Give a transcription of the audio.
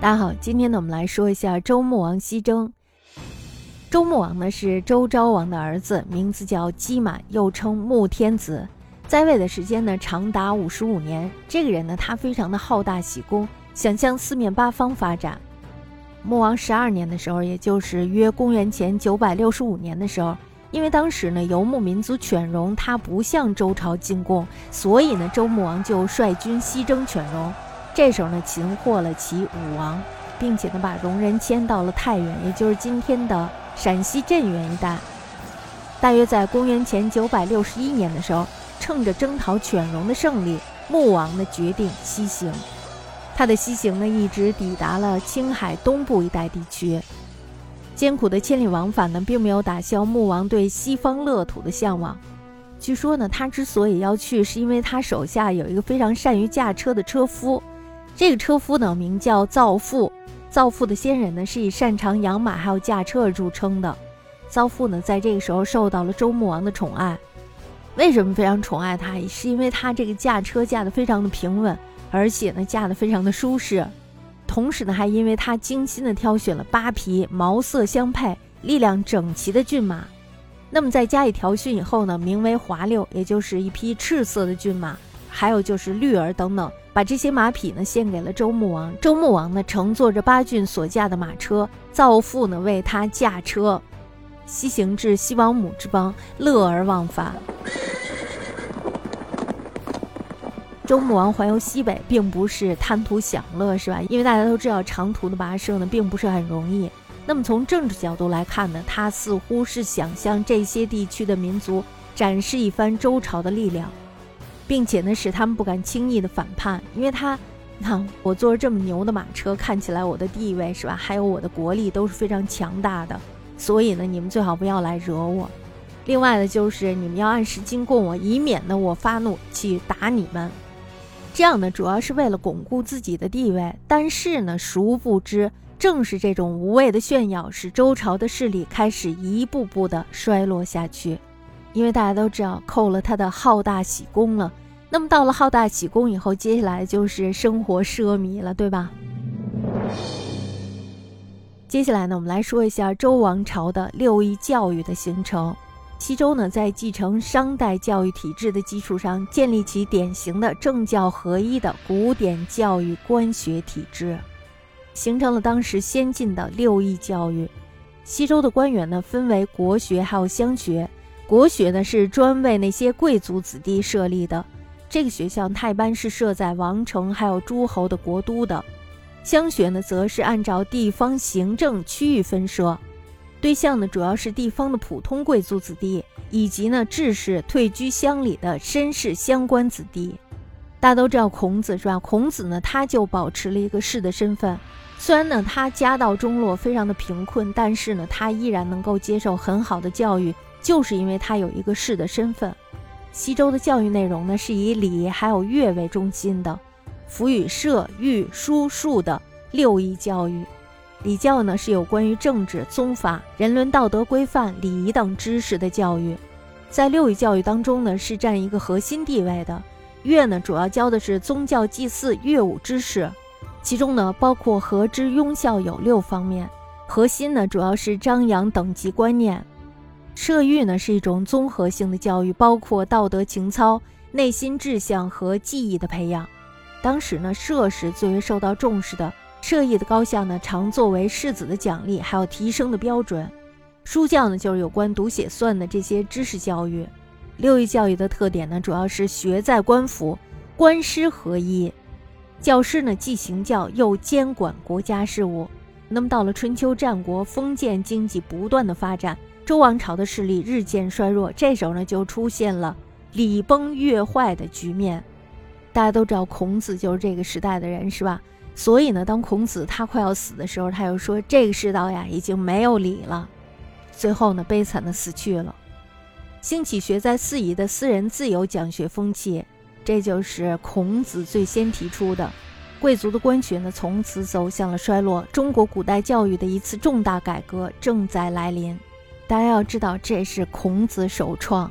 大家好，今天呢，我们来说一下周穆王西征。周穆王呢是周昭王的儿子，名字叫姬满，又称穆天子，在位的时间呢长达五十五年。这个人呢，他非常的好大喜功，想向四面八方发展。穆王十二年的时候，也就是约公元前九百六十五年的时候，因为当时呢游牧民族犬戎他不向周朝进贡，所以呢周穆王就率军西征犬戎。这时候呢，擒获了其武王，并且呢，把戎人迁到了太原，也就是今天的陕西镇原一带。大约在公元前九百六十一年的时候，趁着征讨犬戎的胜利，穆王呢决定西行。他的西行呢，一直抵达了青海东部一带地区。艰苦的千里往返呢，并没有打消穆王对西方乐土的向往。据说呢，他之所以要去，是因为他手下有一个非常善于驾车的车夫。这个车夫呢，名叫造父。造父的先人呢，是以擅长养马还有驾车而著称的。造父呢，在这个时候受到了周穆王的宠爱。为什么非常宠爱他？也是因为他这个驾车驾得非常的平稳，而且呢，驾得非常的舒适。同时呢，还因为他精心的挑选了八匹毛色相配、力量整齐的骏马。那么在加以调训以后呢，名为华六，也就是一匹赤色的骏马。还有就是绿儿等等，把这些马匹呢献给了周穆王。周穆王呢乘坐着八骏所驾的马车，造父呢为他驾车，西行至西王母之邦，乐而忘返。周穆王环游西北，并不是贪图享乐，是吧？因为大家都知道，长途的跋涉呢并不是很容易。那么从政治角度来看呢，他似乎是想向这些地区的民族展示一番周朝的力量。并且呢，使他们不敢轻易的反叛，因为他，你看我坐着这么牛的马车，看起来我的地位是吧？还有我的国力都是非常强大的，所以呢，你们最好不要来惹我。另外呢，就是你们要按时进贡我，以免呢我发怒去打你们。这样呢，主要是为了巩固自己的地位。但是呢，殊不知，正是这种无谓的炫耀，使周朝的势力开始一步步的衰落下去。因为大家都知道，扣了他的好大喜功了。那么到了好大喜功以后，接下来就是生活奢靡了，对吧？接下来呢，我们来说一下周王朝的六艺教育的形成。西周呢，在继承商代教育体制的基础上，建立起典型的政教合一的古典教育官学体制，形成了当时先进的六艺教育。西周的官员呢，分为国学还有乡学。国学呢是专为那些贵族子弟设立的，这个学校它一般是设在王城还有诸侯的国都的。乡学呢则是按照地方行政区域分设，对象呢主要是地方的普通贵族子弟，以及呢志士退居乡里的绅士乡官子弟。大家都知道孔子是吧？孔子呢他就保持了一个士的身份，虽然呢他家道中落，非常的贫困，但是呢他依然能够接受很好的教育。就是因为他有一个士的身份，西周的教育内容呢是以礼还有乐为中心的，辅以射、御、书、数的六艺教育。礼教呢是有关于政治、宗法、人伦道德规范、礼仪等知识的教育，在六艺教育当中呢是占一个核心地位的。乐呢主要教的是宗教祭祀乐舞知识，其中呢包括和之雍孝有六方面，核心呢主要是张扬等级观念。射育呢是一种综合性的教育，包括道德情操、内心志向和技艺的培养。当时呢，射是最为受到重视的，射艺的高下呢，常作为士子的奖励，还有提升的标准。书教呢，就是有关读写算的这些知识教育。六艺教育的特点呢，主要是学在官府，官师合一。教师呢，既行教又监管国家事务。那么到了春秋战国，封建经济不断的发展。周王朝的势力日渐衰弱，这时候呢就出现了礼崩乐坏的局面。大家都知道孔子就是这个时代的人，是吧？所以呢，当孔子他快要死的时候，他又说这个世道呀已经没有礼了。最后呢，悲惨的死去了。兴起学在四夷的私人自由讲学风气，这就是孔子最先提出的。贵族的官学呢，从此走向了衰落。中国古代教育的一次重大改革正在来临。大家要知道，这是孔子首创。